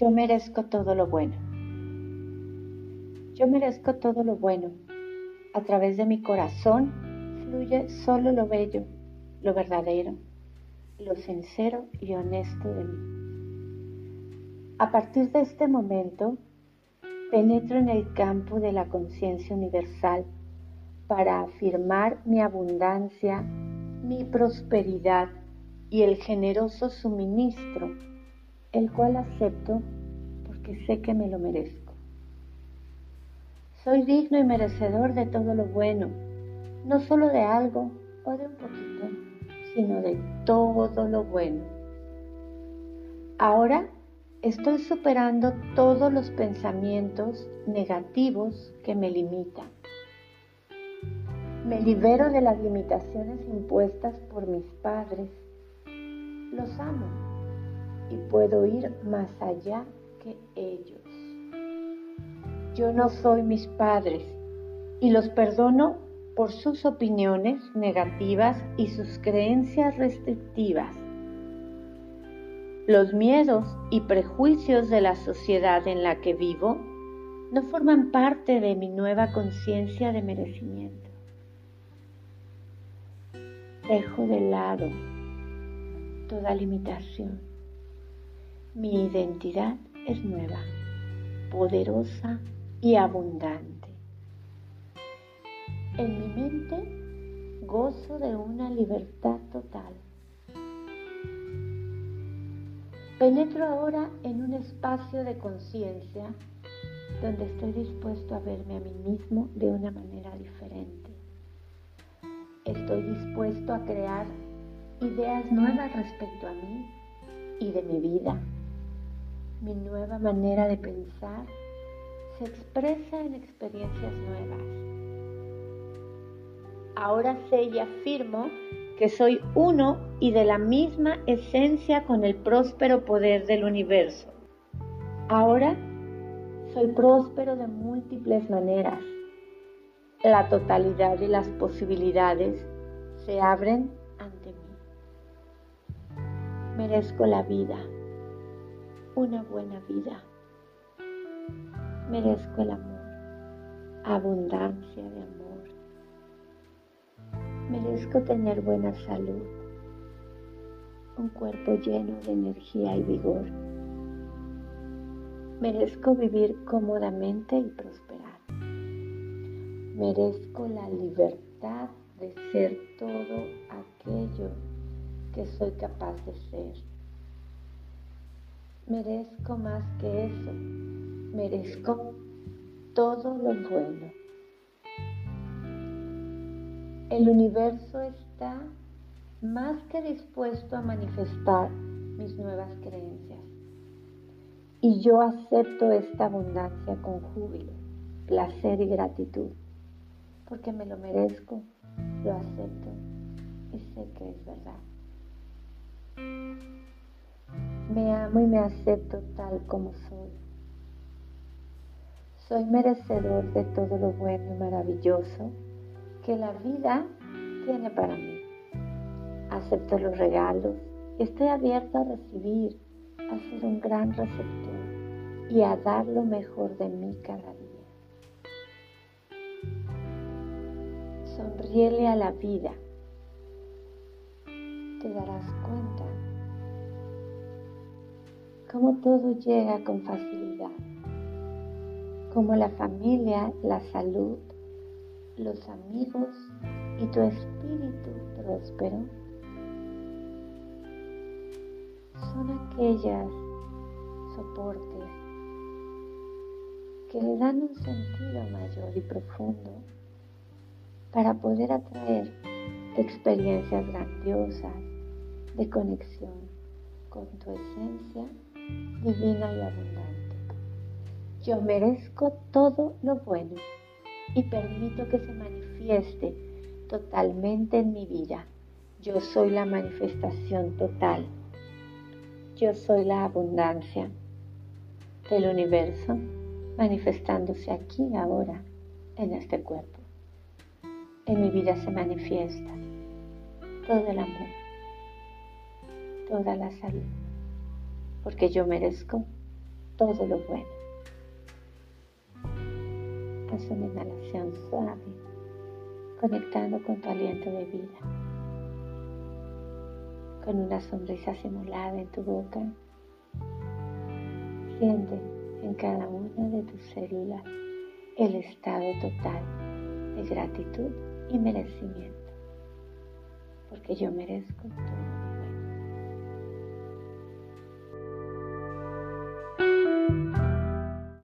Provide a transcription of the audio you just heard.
Yo merezco todo lo bueno. Yo merezco todo lo bueno. A través de mi corazón fluye solo lo bello, lo verdadero, lo sincero y honesto de mí. A partir de este momento, penetro en el campo de la conciencia universal para afirmar mi abundancia, mi prosperidad y el generoso suministro el cual acepto porque sé que me lo merezco. Soy digno y merecedor de todo lo bueno, no solo de algo o de un poquito, sino de todo lo bueno. Ahora estoy superando todos los pensamientos negativos que me limitan. Me libero de las limitaciones impuestas por mis padres. Los amo y puedo ir más allá que ellos. Yo no soy mis padres y los perdono por sus opiniones negativas y sus creencias restrictivas. Los miedos y prejuicios de la sociedad en la que vivo no forman parte de mi nueva conciencia de merecimiento. Dejo de lado toda limitación mi identidad es nueva, poderosa y abundante. En mi mente gozo de una libertad total. Penetro ahora en un espacio de conciencia donde estoy dispuesto a verme a mí mismo de una manera diferente. Estoy dispuesto a crear ideas nuevas respecto a mí y de mi vida mi nueva manera de pensar se expresa en experiencias nuevas. Ahora sé y afirmo que soy uno y de la misma esencia con el próspero poder del universo. Ahora soy próspero de múltiples maneras. La totalidad de las posibilidades se abren ante mí. Merezco la vida una buena vida. Merezco el amor, abundancia de amor. Merezco tener buena salud, un cuerpo lleno de energía y vigor. Merezco vivir cómodamente y prosperar. Merezco la libertad de ser todo aquello que soy capaz de ser merezco más que eso, merezco todo lo bueno. El universo está más que dispuesto a manifestar mis nuevas creencias. Y yo acepto esta abundancia con júbilo, placer y gratitud, porque me lo merezco, lo acepto y sé que es verdad. Me amo y me acepto tal como soy. Soy merecedor de todo lo bueno y maravilloso que la vida tiene para mí. Acepto los regalos y estoy abierta a recibir, a ser un gran receptor y a dar lo mejor de mí cada día. Sonríele a la vida. Te darás cuenta cómo todo llega con facilidad, como la familia, la salud, los amigos y tu espíritu próspero son aquellas soportes que le dan un sentido mayor y profundo para poder atraer experiencias grandiosas de conexión con tu esencia divina y abundante. Yo merezco todo lo bueno y permito que se manifieste totalmente en mi vida. Yo soy la manifestación total. Yo soy la abundancia del universo manifestándose aquí ahora en este cuerpo. En mi vida se manifiesta todo el amor, toda la salud porque yo merezco todo lo bueno. Haz una inhalación suave, conectando con tu aliento de vida. Con una sonrisa simulada en tu boca, siente en cada una de tus células el estado total de gratitud y merecimiento, porque yo merezco todo